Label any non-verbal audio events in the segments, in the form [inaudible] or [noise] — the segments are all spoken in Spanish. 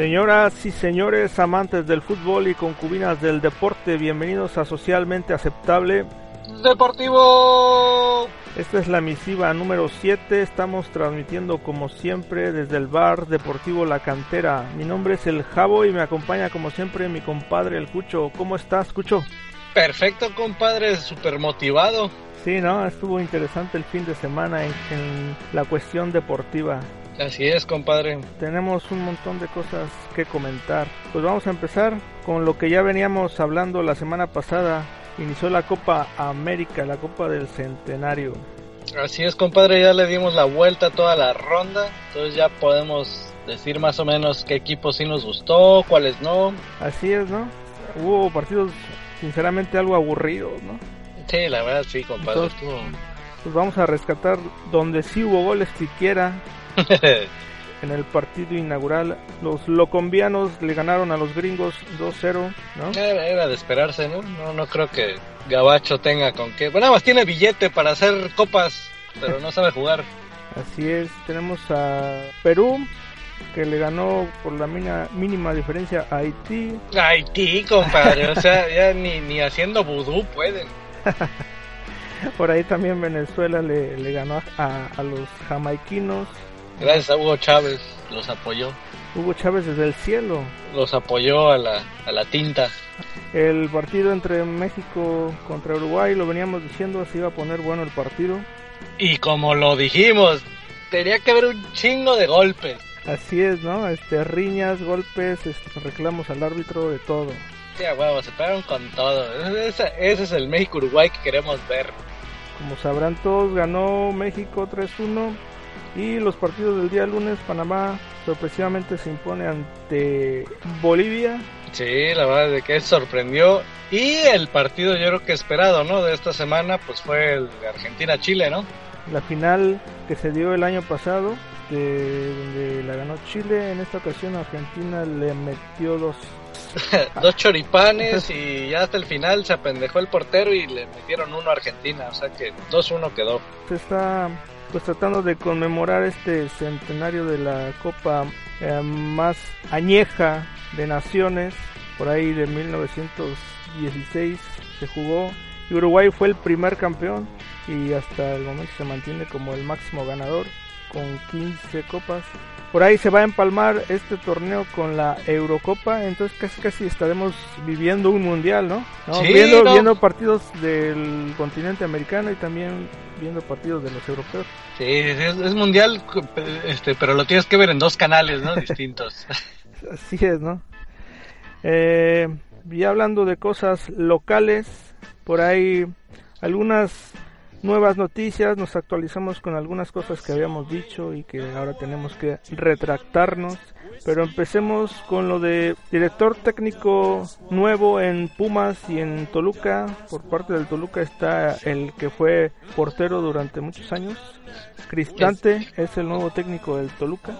Señoras y señores amantes del fútbol y concubinas del deporte, bienvenidos a Socialmente Aceptable Deportivo. Esta es la misiva número 7, estamos transmitiendo como siempre desde el bar Deportivo La Cantera. Mi nombre es El Jabo y me acompaña como siempre mi compadre El Cucho. ¿Cómo estás, Cucho? Perfecto, compadre, súper motivado. Sí, ¿no? Estuvo interesante el fin de semana en, en, la cuestión deportiva. Así es, compadre. Tenemos un montón de cosas que comentar. Pues vamos a empezar con lo que ya veníamos hablando la semana pasada. Inició la Copa América, la Copa del Centenario. Así es, compadre, ya le dimos la vuelta a toda la ronda. Entonces ya podemos decir más o menos qué equipos sí nos gustó, cuáles no. Así es, ¿no? Hubo partidos sinceramente algo aburridos, ¿no? Sí, la verdad sí, compadre. Entonces, pues vamos a rescatar donde sí hubo goles siquiera. [laughs] en el partido inaugural, los locombianos le ganaron a los gringos 2-0, ¿no? Era, era, de esperarse, ¿no? ¿no? No creo que Gabacho tenga con qué. Bueno, nada más tiene billete para hacer copas, pero no sabe jugar. [laughs] Así es, tenemos a Perú, que le ganó por la mina, mínima diferencia a Haití. Haití, compadre, o sea, ya ni, ni haciendo vudú pueden. [laughs] por ahí también Venezuela le, le ganó a, a, los jamaiquinos. Gracias a Hugo Chávez, los apoyó. Hugo Chávez desde el cielo. Los apoyó a la, a la tinta. El partido entre México contra Uruguay, lo veníamos diciendo, se iba a poner bueno el partido. Y como lo dijimos, tenía que haber un chingo de golpes. Así es, ¿no? Este, riñas, golpes, este, reclamos al árbitro, de todo. Sí, a huevo, se pegaron con todo. Ese, ese es el México-Uruguay que queremos ver. Como sabrán todos, ganó México 3-1. Y los partidos del día lunes, Panamá sorpresivamente se impone ante Bolivia. Sí, la verdad es que sorprendió. Y el partido yo creo que esperado, ¿no? De esta semana, pues fue el de Argentina-Chile, ¿no? La final que se dio el año pasado, de, donde la ganó Chile, en esta ocasión Argentina le metió dos. [laughs] Dos choripanes y ya hasta el final se apendejó el portero y le metieron uno a Argentina, o sea que 2-1 quedó. Se está pues tratando de conmemorar este centenario de la Copa eh, más añeja de naciones, por ahí de 1916 se jugó y Uruguay fue el primer campeón y hasta el momento se mantiene como el máximo ganador con 15 copas por ahí se va a empalmar este torneo con la Eurocopa, entonces casi casi estaremos viviendo un mundial, ¿no? ¿No? Sí, viendo, no. viendo partidos del continente americano y también viendo partidos de los europeos. Sí, es, es mundial, este, pero lo tienes que ver en dos canales, ¿no? [laughs] Distintos. Así es, ¿no? Eh, y hablando de cosas locales, por ahí algunas nuevas noticias, nos actualizamos con algunas cosas que habíamos dicho y que ahora tenemos que retractarnos. Pero empecemos con lo de director técnico nuevo en Pumas y en Toluca. Por parte del Toluca está el que fue portero durante muchos años. Cristante es el nuevo técnico del Toluca.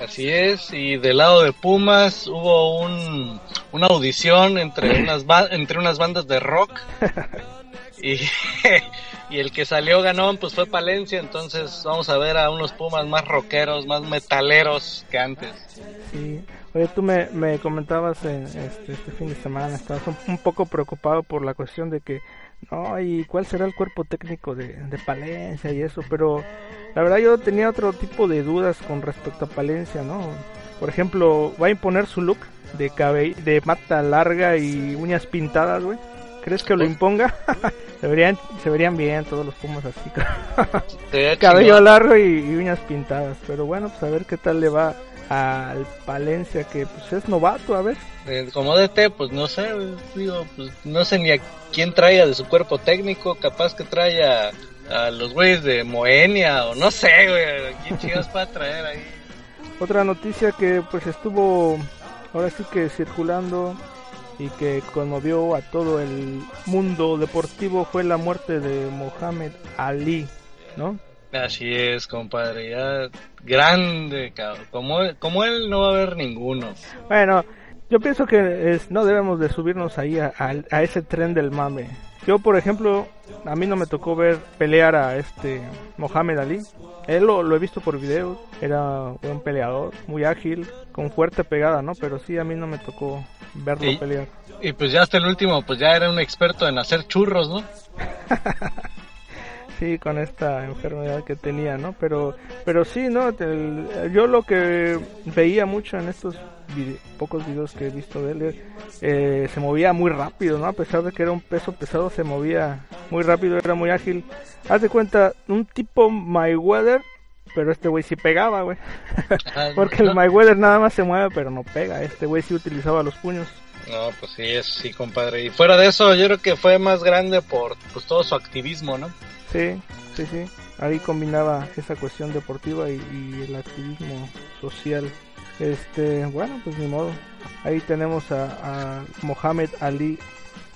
Así es, y del lado de Pumas hubo un, una audición entre unas, entre unas bandas de rock. [laughs] [laughs] y, el que salió ganón pues fue Palencia, entonces vamos a ver a unos Pumas más rockeros, más metaleros que antes. Sí. Oye, tú me, me comentabas en este, este, fin de semana, estabas un, poco preocupado por la cuestión de que, no, y cuál será el cuerpo técnico de, Palencia y eso, pero la verdad yo tenía otro tipo de dudas con respecto a Palencia, ¿no? Por ejemplo, va a imponer su look de cabello, de mata larga y uñas pintadas, güey. ¿Crees que lo imponga? [laughs] se, verían, se verían bien todos los pumas así. [laughs] [laughs] Cabello largo y, y, uñas pintadas. Pero bueno, pues a ver qué tal le va al Palencia, que pues es novato, a ver. Eh, como DT, pues no sé, digo, pues no sé ni a quién traiga de su cuerpo técnico, capaz que trae a, los güeyes de Moenia o no sé, güey, quién chicos para traer ahí. Otra noticia que pues estuvo ahora sí que circulando y que conmovió a todo el mundo deportivo fue la muerte de Mohamed Ali, ¿no? Así es, compadre, ya grande, cabrón. Como, como él no va a haber ninguno. Bueno, yo pienso que es, no debemos de subirnos ahí a, a, ese tren del mame. Yo, por ejemplo, a mí no me tocó ver pelear a este Mohamed Ali. Él lo, he visto por videos, era un peleador, muy ágil, con fuerte pegada, ¿no? Pero sí, a mí no me tocó verlo pelear. Y pues ya hasta el último, pues ya era un experto en hacer churros, ¿no? [laughs] sí, con esta enfermedad que tenía, ¿no? Pero, pero sí, ¿no? yo lo que veía mucho en estos pocos videos que he visto de él, eh, se movía muy rápido, ¿no? A pesar de que era un peso pesado, se movía muy rápido, era muy ágil. Haz de cuenta, un tipo Mayweather, pero este güey sí pegaba, güey. [laughs] Porque el Mayweather nada más se mueve, pero no pega. Este güey sí utilizaba los puños. No, pues sí, es sí, compadre. Y fuera de eso, yo creo que fue más grande por pues, todo su activismo, ¿no? Sí, sí, sí. Ahí combinaba esa cuestión deportiva y, el activismo social. Este, bueno, pues ni modo. Ahí tenemos a, a Mohamed Ali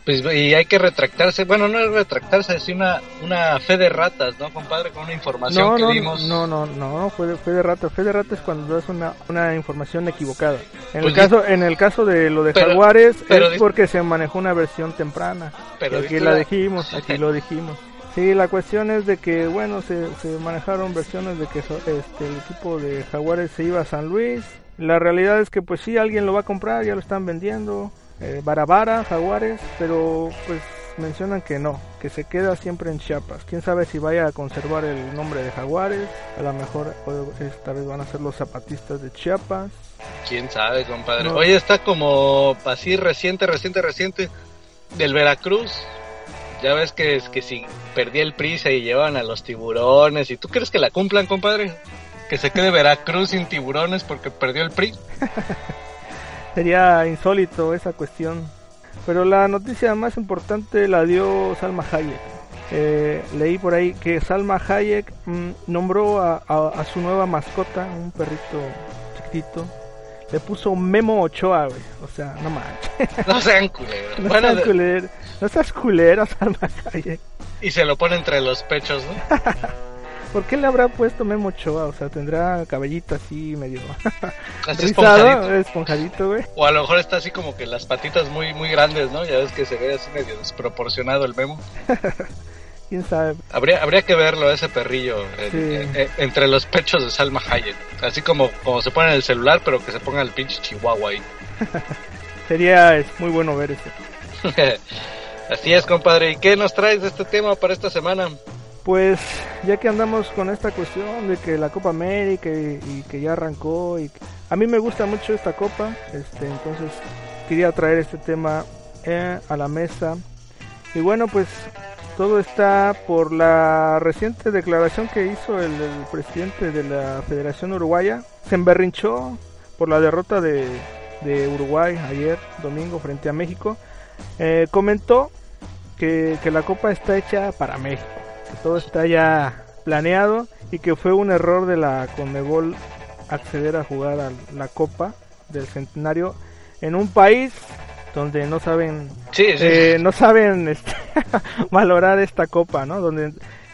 pues, y hay que retractarse, bueno, no es retractarse, es una, una fe de ratas, ¿no, compadre? Con una información que dimos. No, no, no, no, fue de, fe de ratas. Fe de ratas es cuando das una, una información equivocada. En, el pues caso, en el caso de lo de Jaguares, es porque se manejó una versión temprana. Pero aquí la dijimos, [laughs] aquí lo dijimos. Sí, la cuestión es de que, bueno, se, se manejaron versiones de que este, el equipo de Jaguares se iba a San Luis. La realidad es que, pues sí, alguien lo va a comprar, ya lo están vendiendo. Eh, Barabara, Jaguares, pero pues mencionan que no, que se queda siempre en Chiapas. Quién sabe si vaya a conservar el nombre de Jaguares, a lo mejor esta vez van a ser los zapatistas de Chiapas. Quién sabe, compadre. Hoy está como así reciente, reciente, reciente del Veracruz. Ya ves que es que si perdí el prisa y llevan a los tiburones, ¿y tú crees que la cumplan, compadre? Que se quede Veracruz sin tiburones porque perdió el PRI. [laughs] Sería insólito esa cuestión. Pero la noticia más importante la dio Salma Hayek. Eh, leí por ahí que Salma Hayek mm, nombró a, su nueva mascota, un perrito chiquitito. Le puso Memo Ochoa, güey. O sea, no manches. [laughs] No sean culeros. no, sean culeros. no seas culero, Salma Hayek. Y se lo pone entre los pechos, ¿no? [laughs] ¿Por qué le habrá puesto Memo Ochoa? O sea, tendrá cabellito así medio [laughs] rizado, esponjadito, güey. O a lo mejor está así como que las patitas muy muy grandes, ¿no? Ya ves que se ve así medio desproporcionado el Memo. [laughs] ¿Quién sabe? Habría, habría que verlo, ese perrillo, entre los pechos de Salma Hayek. Así como, como se pone en el celular, pero que se ponga el pinche chihuahua ahí. [laughs] Sería es muy bueno ver eso. Así es, compadre. ¿Y qué nos traes de este tema para esta semana? Pues ya que andamos con esta cuestión de que la Copa América y, que ya arrancó y a mí me gusta mucho esta copa, este, entonces quería traer este tema eh, a la mesa. Y bueno pues todo está por la reciente declaración que hizo el, presidente de la Federación Uruguaya, se emberrinchó por la derrota de, Uruguay ayer domingo frente a México, eh, comentó que, que la copa está hecha para México todo está ya planeado y que fue un error de la Conmebol acceder a jugar a la Copa del Centenario en un país donde no saben eh, no saben este, [laughs] valorar esta copa, ¿no? Donde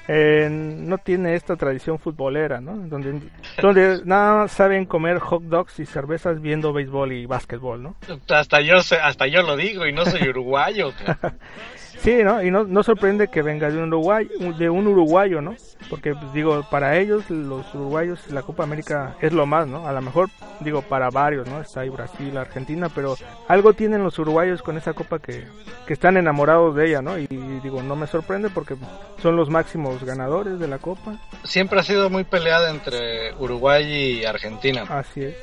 eh, no tiene esta tradición futbolera, ¿no? Donde, donde nada saben comer hot dogs y cervezas viendo béisbol y básquetbol, ¿no? Hasta yo hasta yo lo digo y no soy uruguayo. [laughs] Sí, ¿no? Y no, no sorprende que venga de un, Uruguay, de un uruguayo, ¿no? Porque, pues, digo, para ellos, los uruguayos, la Copa América es lo más, ¿no? A lo mejor, digo, para varios, ¿no? Está ahí Brasil, Argentina, pero algo tienen los uruguayos con esa Copa que, que están enamorados de ella, ¿no? Y, digo, no me sorprende porque son los máximos ganadores de la Copa. Siempre ha sido muy peleada entre Uruguay y Argentina. Así es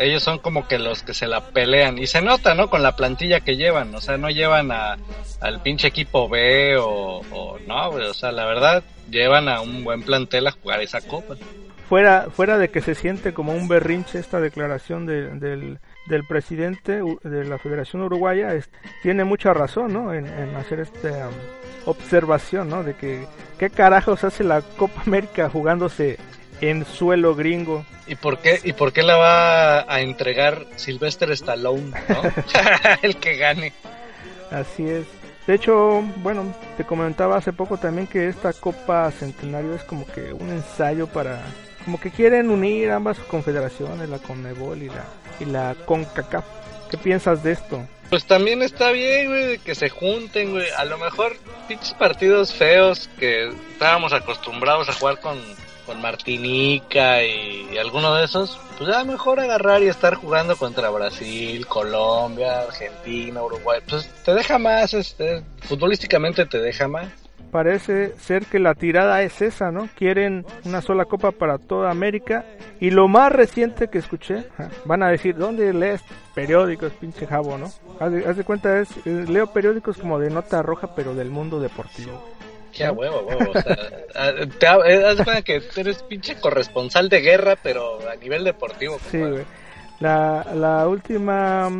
ellos son como que los que se la pelean y se nota, ¿no? Con la plantilla que llevan, o sea, no llevan a, al pinche equipo B o, no, o sea, la verdad, llevan a un buen plantel a jugar esa copa. fuera, fuera de que se siente como un berrinche esta declaración de, del, del presidente de la Federación Uruguaya, es, tiene mucha razón ¿no? en, hacer esta um, observación ¿no? de que qué carajos hace la Copa América jugándose en suelo gringo. ¿Y por qué, y por qué la va a entregar Sylvester Stallone, ¿no? [laughs] [laughs] el que gane? Así es. De hecho, bueno, te comentaba hace poco también que esta Copa Centenario es como que un ensayo para como que quieren unir ambas confederaciones, la CONMEBOL y la, y la CONCACAF. ¿Qué piensas de esto? Pues también está bien, güey, que se junten, güey. A lo mejor pinches partidos feos que estábamos acostumbrados a jugar con, con Martinica y, alguno de esos, pues ya mejor agarrar y estar jugando contra Brasil, Colombia, Argentina, Uruguay. Pues te deja más, este, futbolísticamente te deja más parece ser que la tirada es esa, ¿no? Quieren una sola copa para toda América. Y lo más reciente que escuché, van a decir, ¿dónde lees periódicos, pinche jabo, no? Haz de, cuenta, es, eh, leo periódicos como de nota roja, pero del mundo deportivo. Qué huevo, huevo. O sea, te, eh, haz de cuenta que eres pinche corresponsal de guerra, pero a nivel deportivo. Sí, güey. La, la última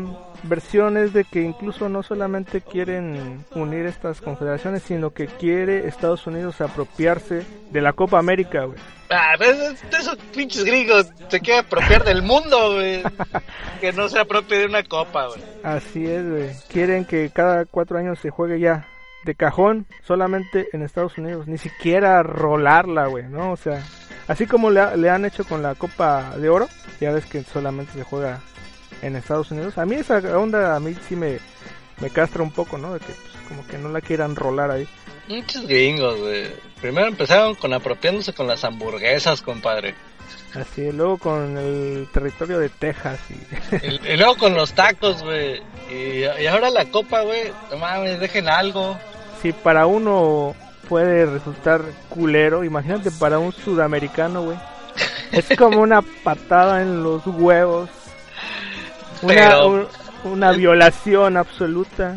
versiones de que incluso no solamente quieren unir estas confederaciones, sino que quiere Estados Unidos apropiarse de la Copa América, güey. Ah, pues, esos pinches gringos se quieren apropiar del mundo, güey. [laughs] que no se apropie de una copa, güey. Así es, güey. Quieren que cada cuatro años se juegue ya de cajón solamente en Estados Unidos. Ni siquiera rolarla, güey, ¿no? O sea, así como le, le han hecho con la Copa de Oro, ya ves que solamente se juega en Estados Unidos. A mí esa onda a mí sí me, me castra un poco, ¿no? De que pues, como que no la quieran rolar ahí. Muchos gringos, güey. Primero empezaron con apropiándose con las hamburguesas, compadre. Así, luego con el territorio de Texas [laughs] y... y, luego con los tacos, güey. Y, y, ahora la copa, güey. No mames, dejen algo. Si para uno puede resultar culero, imagínate para un sudamericano, güey. Es como una patada en los huevos una, una violación absoluta.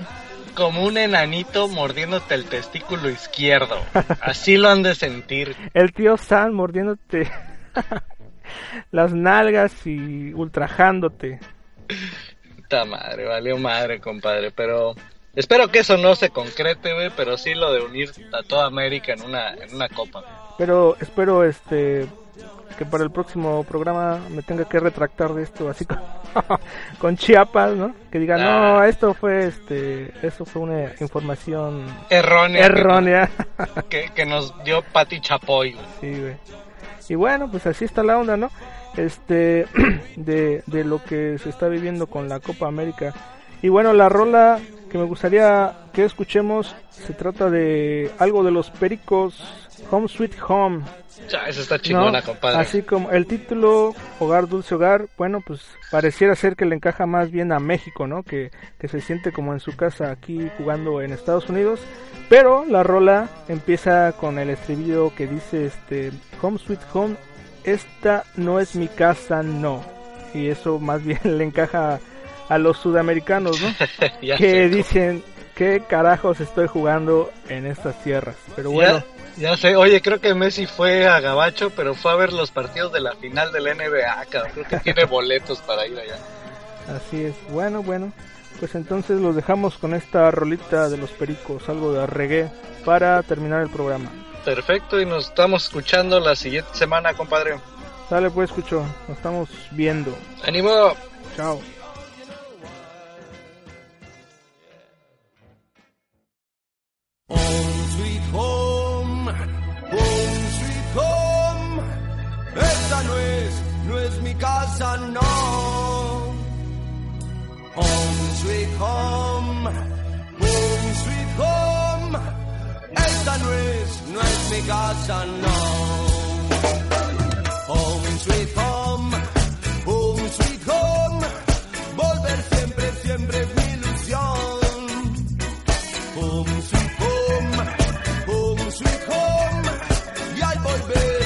Como un enanito mordiéndote el testículo izquierdo. Así lo han de sentir. El tío Sam mordiéndote [laughs] las nalgas y ultrajándote. Puta madre, valió madre, compadre. Pero espero que eso no se concrete, güey. Pero sí lo de unir a toda América en una, en una copa. Pero espero, este, que para el próximo programa me tenga que retractar de esto, así con, [laughs] con Chiapas, ¿no? Que diga, no, ah. esto fue, este, eso fue una información errónea. Errónea. [laughs] Que, que nos dio Pati Chapoy. Sí, güey. Y bueno, pues así está la onda, ¿no? Este, [clears throat] de, de lo que se está viviendo con la Copa América. Y bueno, la rola que me gustaría que escuchemos se trata de algo de los pericos Home Sweet Home. Ya, eso está chingona, compadre. Así como el título Hogar Dulce Hogar, bueno, pues pareciera ser que le encaja más bien a México, ¿no? Que, que se siente como en su casa aquí jugando en Estados Unidos. Pero la rola empieza con el estribillo que dice este Home Sweet Home, esta no es mi casa, no. Y eso más bien [laughs] le encaja a los sudamericanos, ¿no? [laughs] que dicen, ¿qué carajos estoy jugando en estas tierras? Pero bueno. Ya sé, oye, creo que Messi fue a Gabacho, pero fue a ver los partidos de la final del NBA, cabrón. Creo que tiene [laughs] boletos para ir allá. Así es, bueno, bueno. Pues entonces los dejamos con esta rolita de los pericos, algo de reggae, para terminar el programa. Perfecto, y nos estamos escuchando la siguiente semana, compadre. Dale pues, escucho, nos estamos viendo. ¡Ánimo! Chao. No es, no es mi casa, no. Home sweet home, home sweet home. Esta no es, no es mi casa, no. Home sweet home, home sweet home. Volver siempre, siempre al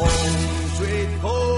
Home, sweet home.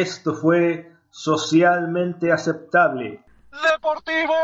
Esto fue socialmente aceptable. Deportivo.